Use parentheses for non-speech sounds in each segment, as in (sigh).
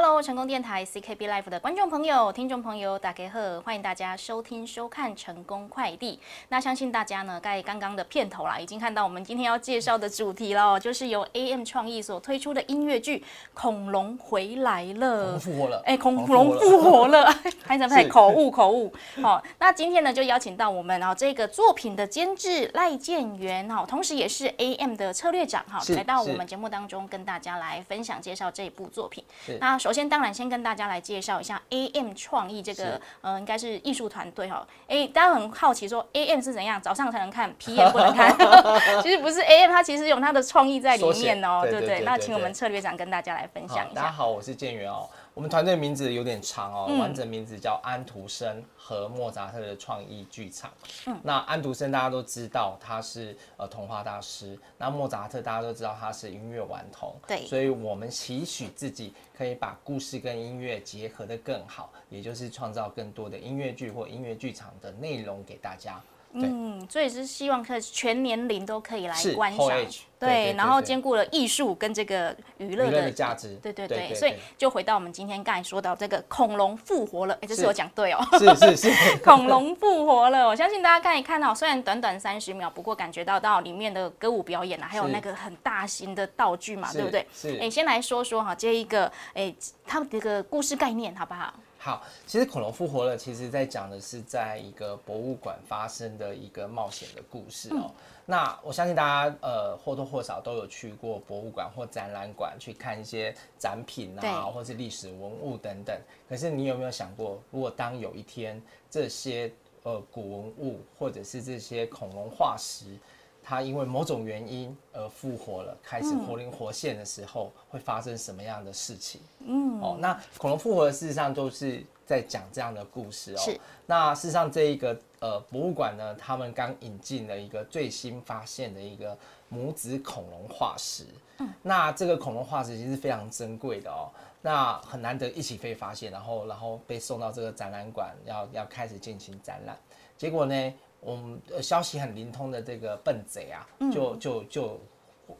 Hello，成功电台 CKB Life 的观众朋友、听众朋友，大家好，欢迎大家收听收看成功快递。那相信大家呢，在刚刚的片头啦，已经看到我们今天要介绍的主题了，就是由 AM 创意所推出的音乐剧《恐龙回来了》，复活了，哎，恐龙复活了，(laughs) 拍成拍口误口误。好，那今天呢，就邀请到我们啊这个作品的监制赖建元哈，同时也是 AM 的策略长哈，来到我们节目当中跟大家来分享介绍这一部作品。那首先，当然先跟大家来介绍一下 AM 创意这个，呃，应该是艺术团队哈。哎，大家很好奇说 AM 是怎样，早上才能看，(laughs) PM 不能看。(laughs) 其实不是 AM，它其实有它的创意在里面哦，对不对？那请我们策略长跟大家来分享一下。大家好，我是建元哦。我们团队名字有点长哦，完整名字叫安徒生和莫扎特的创意剧场。嗯，那安徒生大家都知道他是呃童话大师，那莫扎特大家都知道他是音乐顽童。对，所以我们期许自己可以把故事跟音乐结合的更好，也就是创造更多的音乐剧或音乐剧场的内容给大家。嗯，所以是希望可以全年龄都可以来观赏，对，然后兼顾了艺术跟这个娱乐的价值，对对对，所以就回到我们今天刚才说到这个恐龙复活了，哎，这是我讲对哦，是是是，(laughs) 恐龙复活了，我相信大家可以看到，虽然短短三十秒，不过感觉到到里面的歌舞表演啊，还有那个很大型的道具嘛，对不对？是，哎，先来说说哈，这一个哎，它这个故事概念好不好？好，其实恐龙复活了，其实在讲的是在一个博物馆发生的一个冒险的故事哦。那我相信大家呃或多或少都有去过博物馆或展览馆去看一些展品啊，或是历史文物等等。可是你有没有想过，如果当有一天这些呃古文物或者是这些恐龙化石，它因为某种原因而复活了，开始活灵活现的时候，会发生什么样的事情？嗯，哦，那恐龙复活事实上都是在讲这样的故事哦。是。那事实上这一个呃博物馆呢，他们刚引进了一个最新发现的一个母子恐龙化石。嗯。那这个恐龙化石其实非常珍贵的哦，那很难得一起被发现，然后然后被送到这个展览馆，要要开始进行展览。结果呢？我们消息很灵通的这个笨贼啊，就就就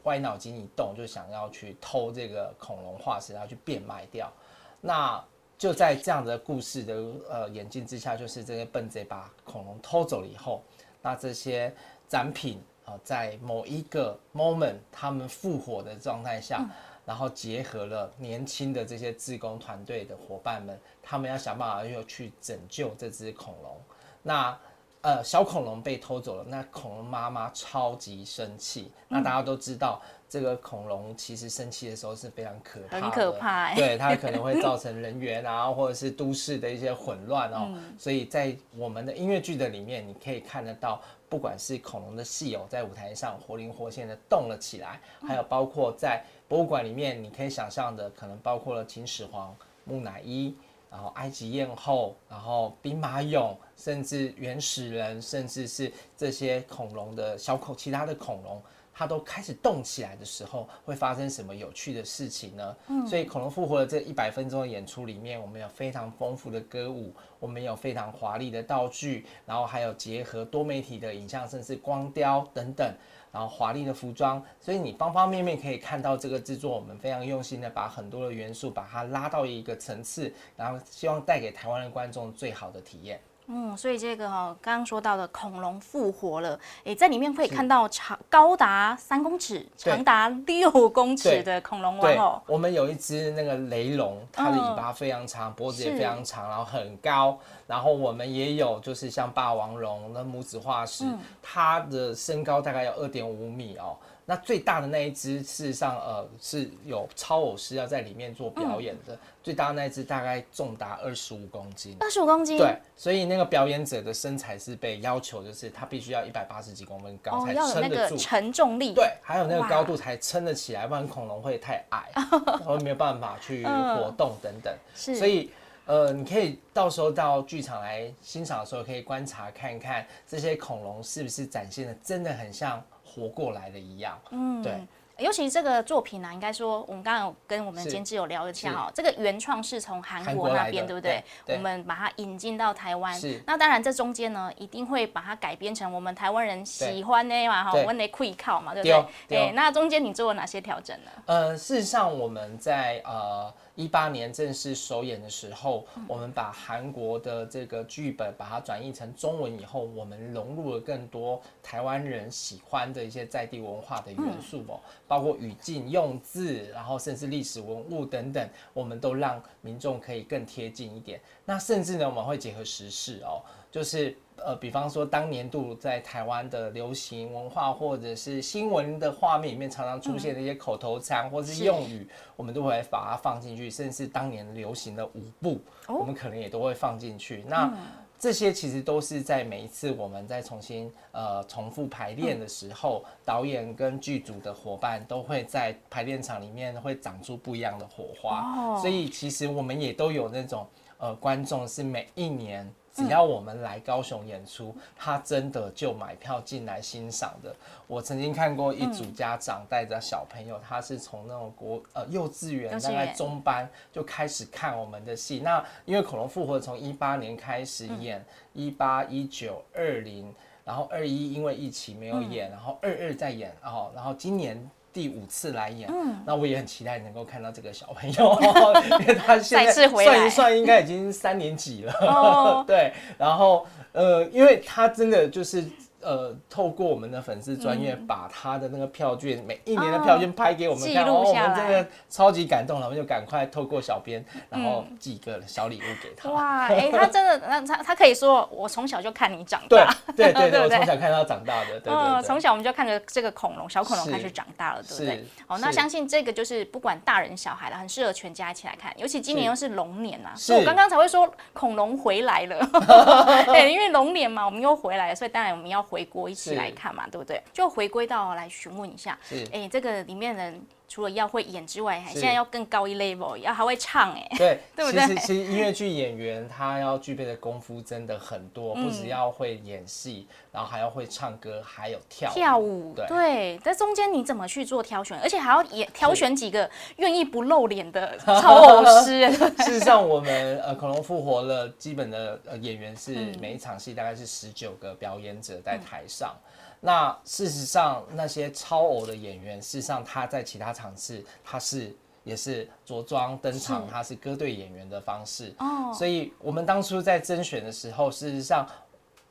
歪脑筋一动，就想要去偷这个恐龙化石，然后去变卖掉。那就在这样的故事的呃眼镜之下，就是这些笨贼把恐龙偷走了以后，那这些展品啊，在某一个 moment 他们复活的状态下，然后结合了年轻的这些自工团队的伙伴们，他们要想办法要去拯救这只恐龙。那呃，小恐龙被偷走了，那恐龙妈妈超级生气。那大家都知道，这个恐龙其实生气的时候是非常可怕，很可怕。对，它可能会造成人员啊，或者是都市的一些混乱哦。(laughs) 所以在我们的音乐剧的里面，你可以看得到，不管是恐龙的戏偶在舞台上活灵活现的动了起来，还有包括在博物馆里面，你可以想象的，可能包括了秦始皇、木乃伊。然后埃及艳后，然后兵马俑，甚至原始人，甚至是这些恐龙的小恐，其他的恐龙，它都开始动起来的时候，会发生什么有趣的事情呢？嗯，所以恐龙复活的这一百分钟的演出里面，我们有非常丰富的歌舞，我们有非常华丽的道具，然后还有结合多媒体的影像，甚至光雕等等。然后华丽的服装，所以你方方面面可以看到这个制作，我们非常用心的把很多的元素把它拉到一个层次，然后希望带给台湾的观众最好的体验。嗯，所以这个哈，刚刚说到的恐龙复活了，诶，在里面可以看到长高达三公尺、长达六公尺的恐龙玩偶。我们有一只那个雷龙，它的尾巴非常长，脖子也非常长，然后很高。然后我们也有就是像霸王龙的母子化石，它的身高大概有二点五米哦。那最大的那一只，事实上，呃，是有超偶师要在里面做表演的。最大的那一只大概重达二十五公斤。二十五公斤。对，所以那个表演者的身材是被要求，就是他必须要一百八十几公分高才撑得住承重力。对，还有那个高度才撑得起来，不然恐龙会太矮，(laughs) 然后没有办法去活动等等。是。所以，呃，你可以到时候到剧场来欣赏的时候，可以观察看看这些恐龙是不是展现的真的很像。活过来的一样，嗯，对，尤其这个作品呢，应该说我们刚刚有跟我们监制有聊一下哦，这个原创是从韩国那边，对不对？我们把它引进到台湾，那当然这中间呢，一定会把它改编成我们台湾人喜欢的嘛，哈，我们得会靠嘛，对不对？对，那中间你做了哪些调整呢？呃，事实上我们在呃。一八年正式首演的时候，我们把韩国的这个剧本把它转译成中文以后，我们融入了更多台湾人喜欢的一些在地文化的元素哦，包括语境、用字，然后甚至历史文物等等，我们都让民众可以更贴近一点。那甚至呢，我们会结合时事哦，就是。呃，比方说，当年度在台湾的流行文化或者是新闻的画面里面，常常出现的一些口头禅或是用语，我们都会把它放进去。甚至当年流行的舞步，我们可能也都会放进去。那这些其实都是在每一次我们在重新呃重复排练的时候，导演跟剧组的伙伴都会在排练场里面会长出不一样的火花。所以其实我们也都有那种呃观众是每一年。只要我们来高雄演出，他真的就买票进来欣赏的。我曾经看过一组家长带着小朋友，他是从那种国呃幼稚园大概中班就开始看我们的戏。那因为恐龙复活从一八年开始演，一八一九二零，然后二一因为疫情没有演，然后二二再演，哦然后今年。第五次来演，那我也很期待能够看到这个小朋友，(laughs) 因为他现在算一算应该已经三年级了，(laughs) 对，然后呃，因为他真的就是。呃，透过我们的粉丝专业，把他的那个票券，每一年的票券拍给我们看，哦，我们真的超级感动了，我们就赶快透过小编，然后寄一个小礼物给他。哇，哎，他真的，那他他可以说，我从小就看你长大，对对 (laughs) 对，我从小看他长大的，对对，从小我们就看着这个恐龙，小恐龙开始长大了，对不对？哦，那相信这个就是不管大人小孩的，很适合全家一起来看，尤其今年又是龙年呐，所以我刚刚才会说恐龙回来了，(laughs) 对，因为龙年嘛，我们又回来了，所以当然我们要回国一起来看嘛，对不对？就回归到来询问一下，哎，这个里面人除了要会演之外，还现在要更高一 level，要还会唱，哎，对，(laughs) 对不对？其实，其实音乐剧演员他要具备的功夫真的很多，不只要会演戏，然后还要会唱歌，还有跳跳舞。对，在中间你怎么去做挑选？而且还要演挑选几个愿意不露脸的超偶师。事实上，我们呃恐龙复活了，基本的呃演员是每一场戏大概是十九个表演者在台上。那事实上，那些超偶的演员，事实上他在其他场次，他是也是着装登场，他是歌队演员的方式。哦，所以我们当初在甄选的时候，事实上，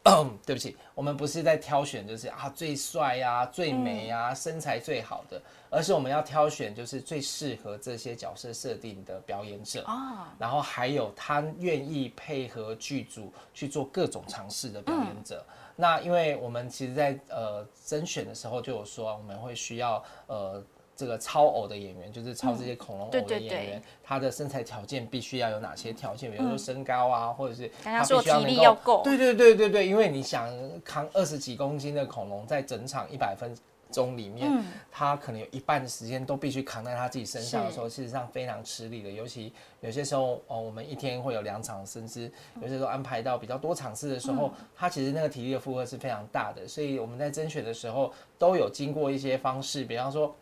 (clears throat) 对不起，我们不是在挑选就是啊最帅呀、最美呀、身材最好的，而是我们要挑选就是最适合这些角色设定的表演者。啊，然后还有他愿意配合剧组去做各种尝试的表演者。那因为我们其实，在呃甄选的时候就有说，我们会需要呃这个超偶的演员，就是超这些恐龙偶的演员，他的身材条件必须要有哪些条件？比如说身高啊，或者是他必须要能够，对对对对对，因为你想扛二十几公斤的恐龙，在整场一百分。中里面，他可能有一半的时间都必须扛在他自己身上的时候，事实上非常吃力的。尤其有些时候，哦，我们一天会有两场，甚至有些时候安排到比较多场次的时候，他其实那个体力的负荷是非常大的。所以我们在甄选的时候都有经过一些方式，比方说，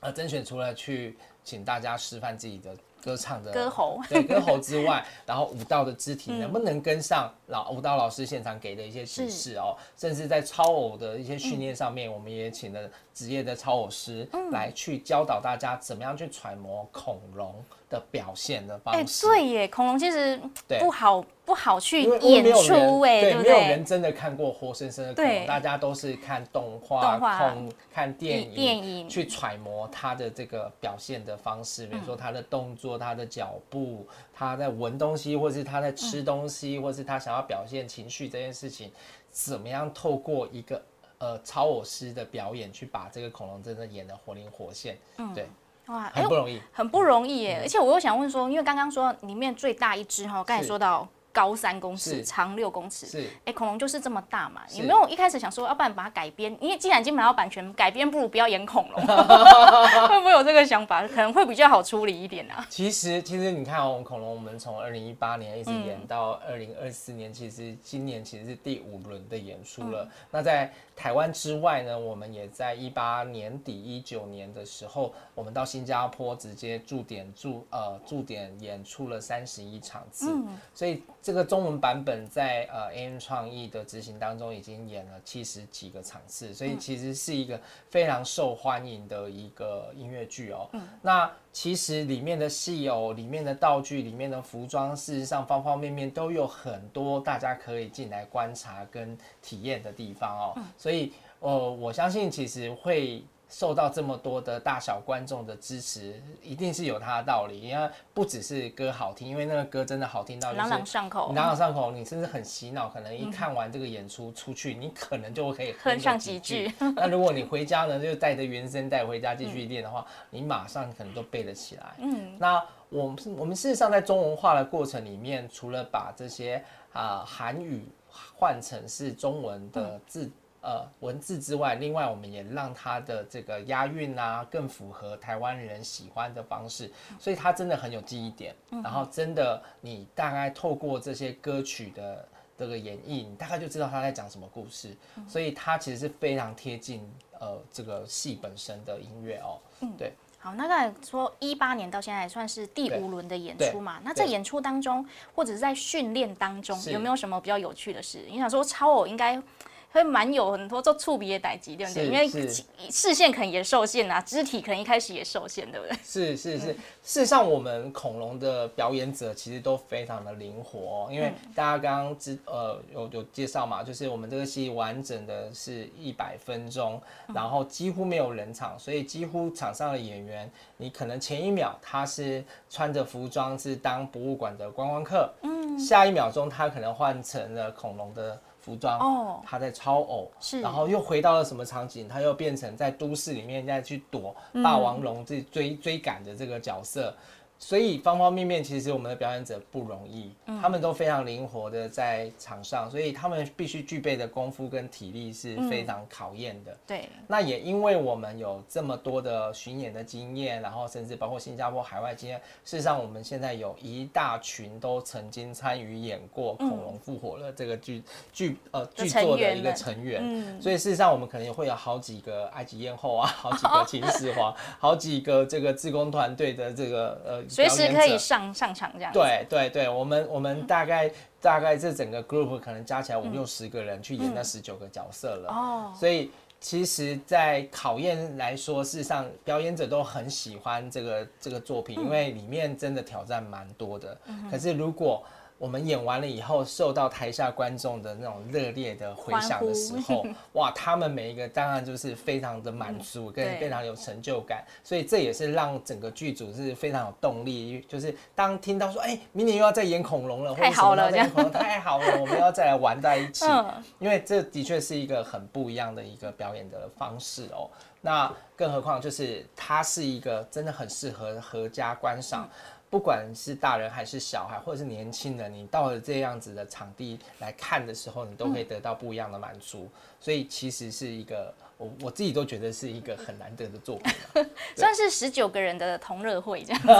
呃，甄选除了去请大家示范自己的。歌唱的歌喉，对歌喉之外，然后舞蹈的肢体 (laughs) 能不能跟上老舞蹈老师现场给的一些指示哦，甚至在超偶的一些训练上面，我们也请了职业的超偶师来去教导大家怎么样去揣摩恐龙。的表现的方式，哎，对耶，恐龙其实不好不好去演出，哎，对？没有人真的看过活生生的恐龙，大家都是看动画、看看电影、电影去揣摩它的这个表现的方式，比如说它的动作、它的脚步、它在闻东西，或是它在吃东西，或是它想要表现情绪这件事情，怎么样透过一个呃超我师的表演去把这个恐龙真的演的活灵活现，嗯，对。哇，很不容易，很不容易耶！而且我又想问说，因为刚刚说里面最大一只哈，刚才说到。高三公尺，长六公尺，是哎，恐龙就是这么大嘛？有没有一开始想说，要不然把它改编？因为既然已经买到版权，改编不如不要演恐龙，(laughs) 会不会有这个想法？可能会比较好处理一点啊。其实，其实你看哦，恐龙我们从二零一八年一直演到二零二四年，其实今年其实是第五轮的演出了。那在台湾之外呢，我们也在一八年底一九年的时候，我们到新加坡直接驻点驻呃驻点演出了三十一场次，所以。这个中文版本在呃 AM 创意的执行当中已经演了七十几个场次，所以其实是一个非常受欢迎的一个音乐剧哦。那其实里面的戏偶，里面的道具、里面的服装，事实上方方面面都有很多大家可以进来观察跟体验的地方哦。所以，呃，我相信其实会。受到这么多的大小观众的支持，一定是有它的道理。因为不只是歌好听，因为那个歌真的好听到朗朗上口，朗朗上口，你甚至很洗脑。可能一看完这个演出出去，你可能就可以哼上几句。(laughs) 那如果你回家呢，就带着原声带回家继续练的话，你马上可能都背得起来。嗯，那我们我们事实上在中文化的过程里面，除了把这些啊韩语换成是中文的字。呃，文字之外，另外我们也让它的这个押韵啊，更符合台湾人喜欢的方式，所以它真的很有记忆点。然后真的，你大概透过这些歌曲的这个演绎，你大概就知道他在讲什么故事。所以它其实是非常贴近呃这个戏本身的音乐哦。嗯，对。好，那刚才说一八年到现在算是第五轮的演出嘛？那在演出当中，或者是在训练当中，有没有什么比较有趣的事？你想说超偶应该？会蛮有很多做触鼻的打击，对不对？因为视线可能也受限啊，肢体可能一开始也受限，对不对？是是是，事实上我们恐龙的表演者其实都非常的灵活，因为大家刚刚知呃有有介绍嘛，就是我们这个戏完整的是一百分钟，然后几乎没有冷场，所以几乎场上的演员，你可能前一秒他是穿着服装是当博物馆的观光客，嗯，下一秒钟他可能换成了恐龙的。服装哦，他在超偶，是，然后又回到了什么场景？他又变成在都市里面再去躲霸王龙这追追赶的这个角色。所以方方面面，其实我们的表演者不容易，他们都非常灵活的在场上，所以他们必须具备的功夫跟体力是非常考验的。对，那也因为我们有这么多的巡演的经验，然后甚至包括新加坡海外经验，事实上我们现在有一大群都曾经参与演过《恐龙复活了》这个剧剧呃剧作的一个成员，所以事实上我们可能也会有好几个埃及艳后啊，好几个秦始皇，(laughs) 好几个这个自工团队的这个呃。随时可以上上场这样。对对对，我们我们大概大概这整个 group 可能加起来五六十个人去演那十九个角色了。哦。所以其实，在考验来说，事实上表演者都很喜欢这个这个作品，因为里面真的挑战蛮多的。嗯。可是如果我们演完了以后，受到台下观众的那种热烈的回响的时候，(laughs) 哇，他们每一个当然就是非常的满足，跟非常有成就感，所以这也是让整个剧组是非常有动力。就是当听到说，哎，明年又要再演恐龙了，太好了，演恐龙太好了，我们要再来玩在一起。(laughs) 因为这的确是一个很不一样的一个表演的方式哦。那更何况就是它是一个真的很适合合家观赏。不管是大人还是小孩，或者是年轻人，你到了这样子的场地来看的时候，你都可以得到不一样的满足。所以其实是一个。我我自己都觉得是一个很难得的作品，(laughs) 算是十九个人的同乐会这样子，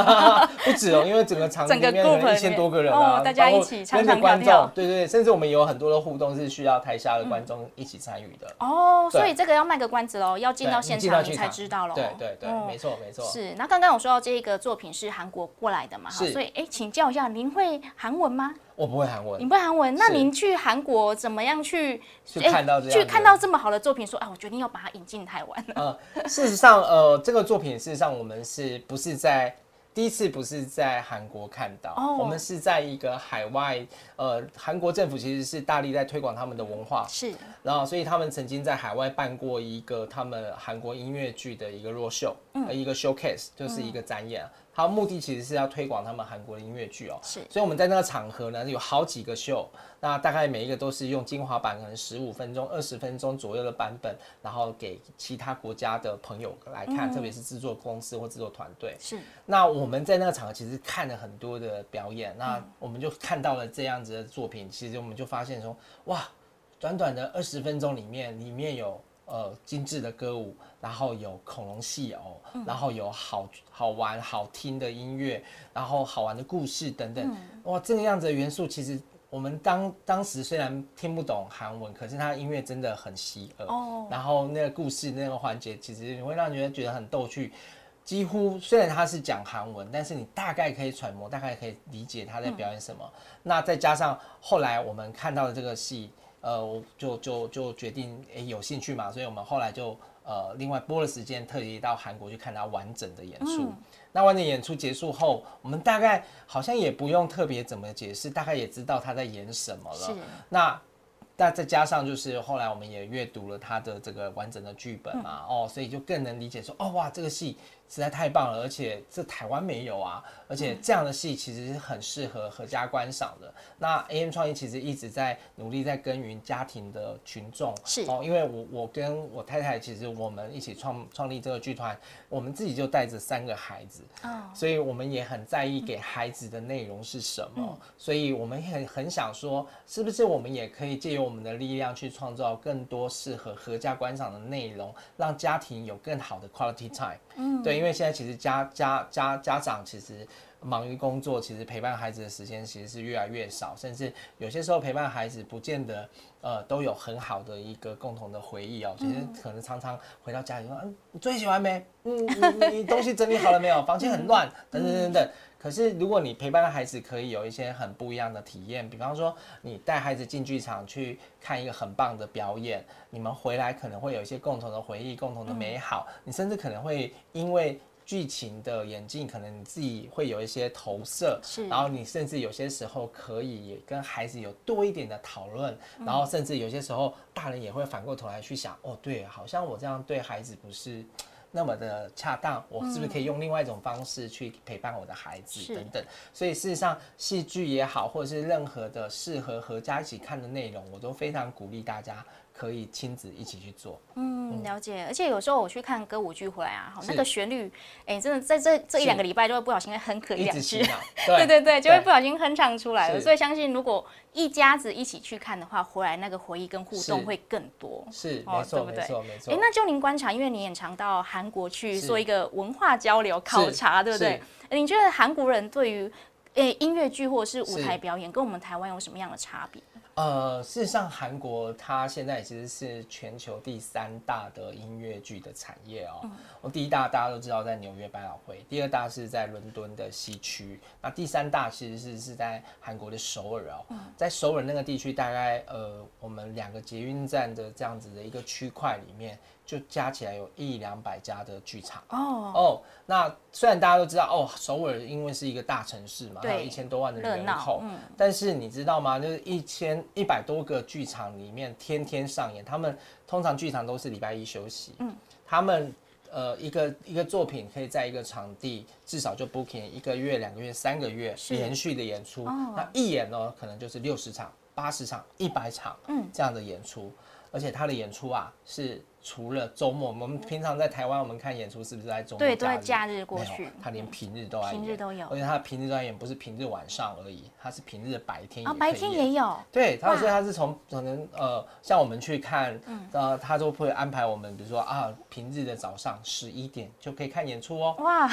(laughs) 不止哦，因为整个场 (laughs) 里面有一千多个人啊，大家一起跟着观众，对对对，甚至我们有很多的互动是需要台下的观众一起参与的。哦，所以这个要卖个关子喽，要进到现场你才知道喽。对对对，没错没错。是，那刚刚我说到这个作品是韩国过来的嘛，所以哎，请教一下，您会韩文吗？我不会韩文，你不会韩文，那您去韩国怎么样去去看到这样，去看到这么好的作品，说啊，我决定要把它引进台湾。呃，(laughs) 事实上，呃，这个作品事实上我们是不是在第一次不是在韩国看到，我们是在一个海外，呃，韩国政府其实是大力在推广他们的文化，是，然后所以他们曾经在海外办过一个他们韩国音乐剧的一个弱秀，呃，一个 showcase，就是一个展演。它目的其实是要推广他们韩国的音乐剧哦，是，所以我们在那个场合呢，有好几个秀，那大概每一个都是用精华版，可能十五分钟、二十分钟左右的版本，然后给其他国家的朋友来看，特别是制作公司或制作团队。是，那我们在那个场合其实看了很多的表演，那我们就看到了这样子的作品，其实我们就发现说，哇，短短的二十分钟里面，里面有。呃，精致的歌舞，然后有恐龙戏偶，然后有好好玩、好听的音乐，然后好玩的故事等等。哇，这个样子的元素，其实我们当当时虽然听不懂韩文，可是它的音乐真的很吸耳。哦。然后那个故事那个环节，其实你会让人觉得很逗趣。几乎虽然他是讲韩文，但是你大概可以揣摩，大概可以理解他在表演什么。那再加上后来我们看到的这个戏，呃，我就就就决定诶有兴趣嘛，所以我们后来就呃另外拨了时间，特意到韩国去看他完整的演出。那完整演出结束后，我们大概好像也不用特别怎么解释，大概也知道他在演什么了。那。但再加上就是后来我们也阅读了他的这个完整的剧本嘛，哦，所以就更能理解说，哦哇，这个戏。实在太棒了，而且这台湾没有啊，而且这样的戏其实是很适合合家观赏的。那 AM 创意其实一直在努力在耕耘家庭的群众，是。哦，因为我我跟我太太其实我们一起创创立这个剧团，我们自己就带着三个孩子，哦，所以我们也很在意给孩子的内容是什么，所以我们很很想说，是不是我们也可以借由我们的力量去创造更多适合合家观赏的内容，让家庭有更好的 quality time，嗯，对。因为现在其实家家家家长其实忙于工作，其实陪伴孩子的时间其实是越来越少，甚至有些时候陪伴孩子不见得呃都有很好的一个共同的回忆哦。其实可能常常回到家里说，嗯，你作业写完没？嗯，(laughs) 你你东西整理好了没有？房间很乱，等等等等。可是，如果你陪伴孩子，可以有一些很不一样的体验。比方说，你带孩子进剧场去看一个很棒的表演，你们回来可能会有一些共同的回忆、共同的美好。你甚至可能会因为剧情的演进，可能你自己会有一些投射。是。然后你甚至有些时候可以跟孩子有多一点的讨论。然后甚至有些时候，大人也会反过头来去想：哦，对，好像我这样对孩子不是。那么的恰当，我是不是可以用另外一种方式去陪伴我的孩子等等？所以事实上，戏剧也好，或者是任何的适合合家一起看的内容，我都非常鼓励大家。可以亲子一起去做，嗯，了解。而且有时候我去看歌舞剧回来啊，好那个旋律，哎，真的在这这一两个礼拜就会不小心哼可一两句，(laughs) 对对对，就会不小心哼唱出来了。所以相信如果一家子一起去看的话，回来那个回忆跟互动会更多。是，哦没错，没错，没错。哎，那就您观察，因为你也常到韩国去做一个文化交流考察，对不对？你觉得韩国人对于诶音乐剧或者是舞台表演，跟我们台湾有什么样的差别？呃，事实上，韩国它现在其实是全球第三大的音乐剧的产业哦。我第一大大家都知道在纽约百老汇，第二大是在伦敦的西区，那第三大其实是是在韩国的首尔哦。在首尔那个地区，大概呃，我们两个捷运站的这样子的一个区块里面。就加起来有一两百家的剧场哦哦，那虽然大家都知道哦，首尔因为是一个大城市嘛，有一千多万的人口，但是你知道吗？就是一千一百多个剧场里面天天上演，他们通常剧场都是礼拜一休息，嗯，他们呃一个一个作品可以在一个场地至少就 booking 一个月、两个月、三个月连续的演出，那一演呢可能就是六十场、八十场、一百场，嗯，这样的演出，而且他的演出啊是。除了周末，我们平常在台湾，我们看演出是不是在周末？对，都在假日过去。他连平日都平日都有。而且他平日都在演，不是平日晚上而已，他是平日的白天。啊，白天也有。对，他所以他是从可能呃，像我们去看，呃，他都会安排我们，比如说啊，平日的早上十一点就可以看演出哦。哇，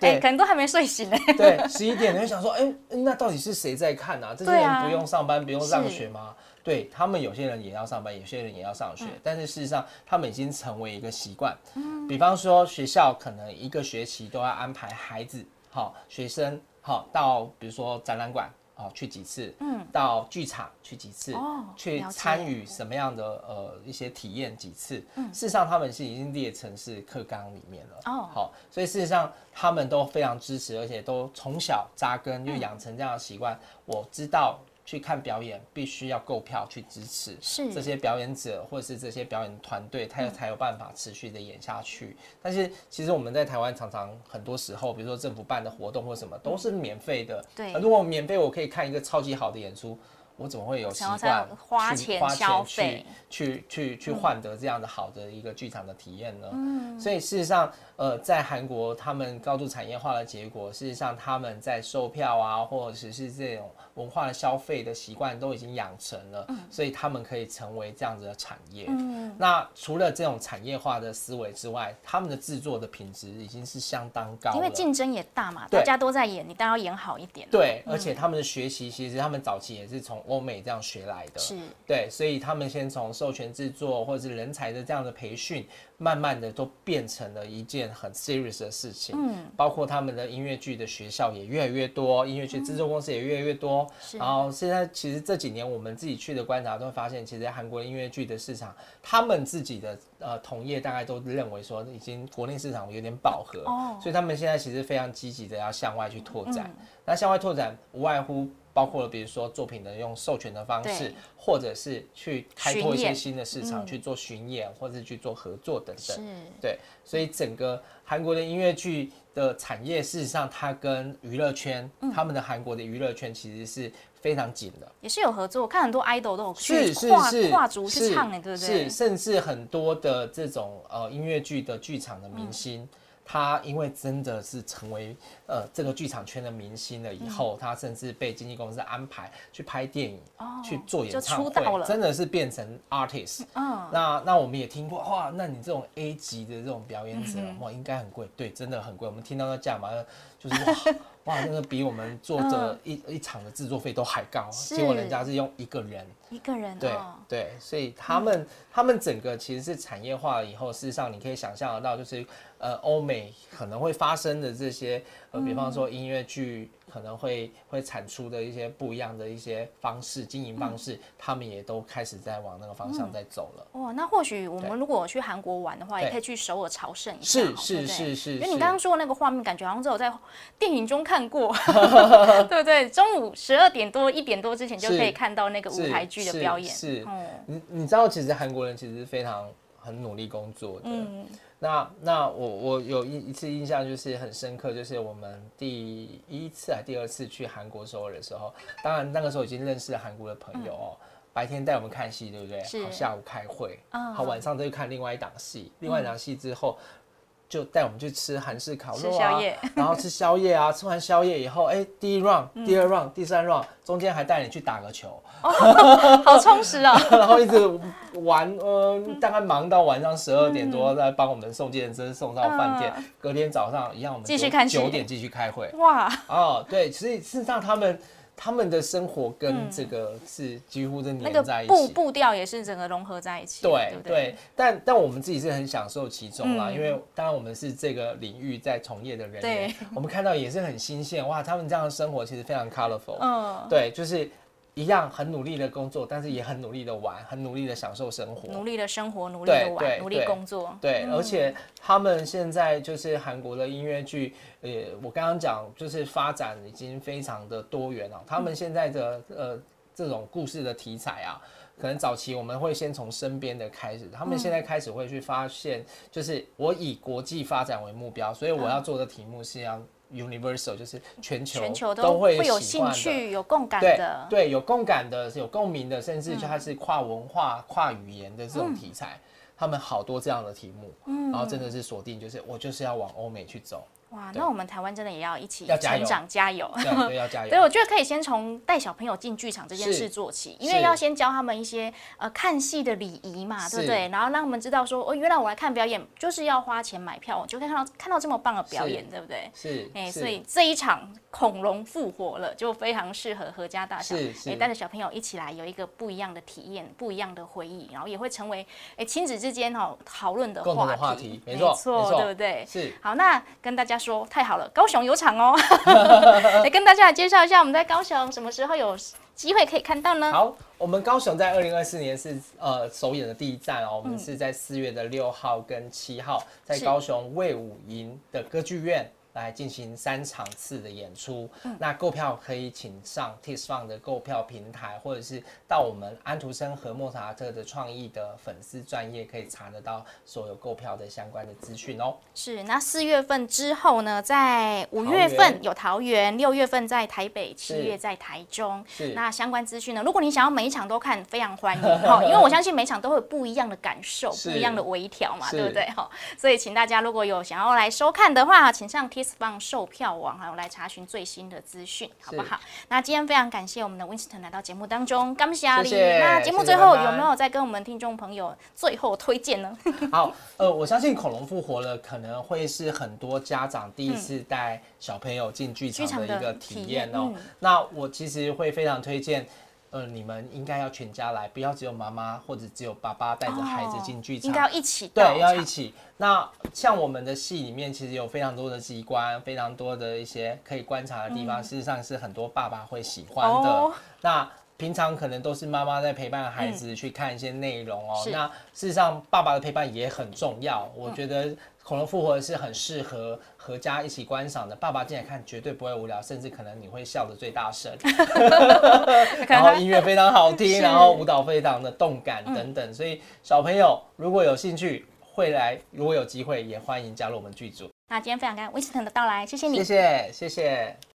哎，可能都还没睡醒呢。对，十一点你会想说，哎，那到底是谁在看啊？这些人不用上班，不用上学吗？对他们，有些人也要上班，有些人也要上学，但是事实上，他们已经成为一个习惯。嗯，比方说学校可能一个学期都要安排孩子，好学生，好到比如说展览馆，哦去几次，嗯，到剧场去几次，哦，去参与什么样的呃一些体验几次。嗯，事实上他们是已经列成是课纲里面了。哦，好，所以事实上他们都非常支持，而且都从小扎根就养成这样的习惯。我知道。去看表演，必须要购票去支持，是这些表演者或者是这些表演团队，他才有办法持续的演下去。但是其实我们在台湾常常很多时候，比如说政府办的活动或什么，都是免费的。对，如果免费，我可以看一个超级好的演出。我怎么会有习惯花钱花钱去去去去换得这样的好的一个剧场的体验呢？嗯，所以事实上，呃，在韩国他们高度产业化的结果，事实上他们在售票啊，或者是这种文化的消费的习惯都已经养成了，所以他们可以成为这样子的产业。嗯，那除了这种产业化的思维之外，他们的制作的品质已经是相当高，因为竞争也大嘛，大家都在演，你当然要演好一点。对，而且他们的学习其实他们早期也是从。欧美这样学来的，是对，所以他们先从授权制作或者是人才的这样的培训，慢慢的都变成了一件很 serious 的事情。嗯，包括他们的音乐剧的学校也越来越多，音乐剧制作公司也越来越多。然后现在其实这几年我们自己去的观察，都会发现，其实韩国音乐剧的市场，他们自己的呃同业大概都认为说，已经国内市场有点饱和，哦，所以他们现在其实非常积极的要向外去拓展。那向外拓展无外乎包括了，比如说作品的用授权的方式，或者是去开拓一些新的市场去做巡演，或者是去做合作等等。对，所以整个韩国的音乐剧的产业，事实上它跟娱乐圈，他们的韩国的娱乐圈其实是非常紧的，也是有合作。我看很多 idol 都有去跨跨足去唱，哎，对不对？是，甚至很多的这种呃音乐剧的剧场的明星。他因为真的是成为呃这个剧场圈的明星了以后，他甚至被经纪公司安排去拍电影，去做演唱会，真的是变成 artist。嗯，那那我们也听过，哇，那你这种 A 级的这种表演者，哇，应该很贵，对，真的很贵。我们听到那价码，就是哇哇，那个比我们做的一一场的制作费都还高，结果人家是用一个人。一个人对对，所以他们他们整个其实是产业化了以后，事实上你可以想象得到，就是呃欧美可能会发生的这些呃，比方说音乐剧。可能会会产出的一些不一样的一些方式经营方式，他们也都开始在往那个方向在走了。哇，那或许我们如果去韩国玩的话，也可以去首尔朝圣一下，是是是是。因为你刚刚说的那个画面，感觉好像只有在电影中看过，(laughs) 对不对？中午十二点多一点多之前就可以看到那个舞台剧的表演。是，你你知道，其实韩国人其实非常很努力工作的。那那我我有一一次印象就是很深刻，就是我们第一次还第二次去韩国首尔的时候，当然那个时候已经认识了韩国的朋友哦，白天带我们看戏，对不对？好，下午开会，好，晚上再去看另外一档戏，另外一档戏之后。就带我们去吃韩式烤肉啊，(laughs) 然后吃宵夜啊，吃完宵夜以后，哎，第一 round、第二 round、第三 round，中间还带你去打个球，好充实啊！(laughs) 然后一直玩，呃，大概忙到晚上十二点多，再帮我们送健身送到饭店，隔天早上一样，我们继续看九点继续开会。哇！哦，对，所以事实上他们。他们的生活跟这个是几乎是粘在一起，步步调也是整个融合在一起。对对，但但我们自己是很享受其中啦，因为当然我们是这个领域在从业的人员，我们看到也是很新鲜哇，他们这样的生活其实非常 colorful。嗯，对，就是。一样很努力的工作，但是也很努力的玩，很努力的享受生活，努力的生活，努力的玩，努力工作。对，而且他们现在就是韩国的音乐剧，呃，我刚刚讲就是发展已经非常的多元了。他们现在的呃这种故事的题材啊，可能早期我们会先从身边的开始，他们现在开始会去发现，就是我以国际发展为目标，所以我要做的题目是要。Universal 就是全球全球都会有兴趣、有共感的，对，有共感的、有共鸣的，甚至就它是跨文化、跨语言的这种题材，他们好多这样的题目，然后真的是锁定，就是我就是要往欧美去走。哇，那我们台湾真的也要一起成长，加油！对，要加 (laughs) 油。对，我觉得可以先从带小朋友进剧场这件事做起，因为要先教他们一些呃看戏的礼仪嘛，对不对？然后让他们知道说，哦，原来我来看表演就是要花钱买票，我就可以看到看到这么棒的表演，对不对？是，哎，所以这一场恐龙复活了，就非常适合合家大小，哎，带着小朋友一起来有一个不一样的体验，不一样的回忆，然后也会成为哎亲子之间哦讨论的话题，没错，对不对？是。好，那跟大家说，太好了。高雄有场哦，(laughs) 来跟大家来介绍一下，我们在高雄什么时候有机会可以看到呢？好，我们高雄在二零二四年是呃首演的第一站哦，我们是在四月的六号跟七号，在高雄魏武营的歌剧院。来进行三场次的演出，那购票可以请上 t i s Fun 的购票平台，或者是到我们安徒生和莫扎特的创意的粉丝专业，可以查得到所有购票的相关的资讯哦。是，那四月份之后呢，在五月份有桃园，六月份在台北，七月在台中。是，那相关资讯呢？如果你想要每一场都看，非常欢迎 (laughs) 哈，因为我相信每场都会有不一样的感受，不一样的微调嘛，对不对哈？所以请大家如果有想要来收看的话，请上 t 放售票网，还有来查询最新的资讯，好不好？那今天非常感谢我们的 Winston 来到节目当中，感谢阿里。那节目最后有没有再跟我们听众朋友最后推荐呢？(laughs) 好，呃，我相信恐龙复活了，可能会是很多家长第一次带小朋友进剧场的一个体验哦。那我其实会非常推荐。呃，你们应该要全家来，不要只有妈妈或者只有爸爸带着孩子进剧场，应该要一起。对，要一起。那像我们的戏里面，其实有非常多的机关，非常多的一些可以观察的地方，事实上是很多爸爸会喜欢的。那平常可能都是妈妈在陪伴孩子去看一些内容哦。那事实上，爸爸的陪伴也很重要。我觉得。恐龙复活是很适合合家一起观赏的，爸爸进来看绝对不会无聊，甚至可能你会笑得最大声。(laughs) (laughs) 然后音乐非常好听，然后舞蹈非常的动感等等，所以小朋友如果有兴趣会来，如果有机会也欢迎加入我们剧组。那今天非常感谢 Winston 的到来，谢谢你，谢谢谢谢。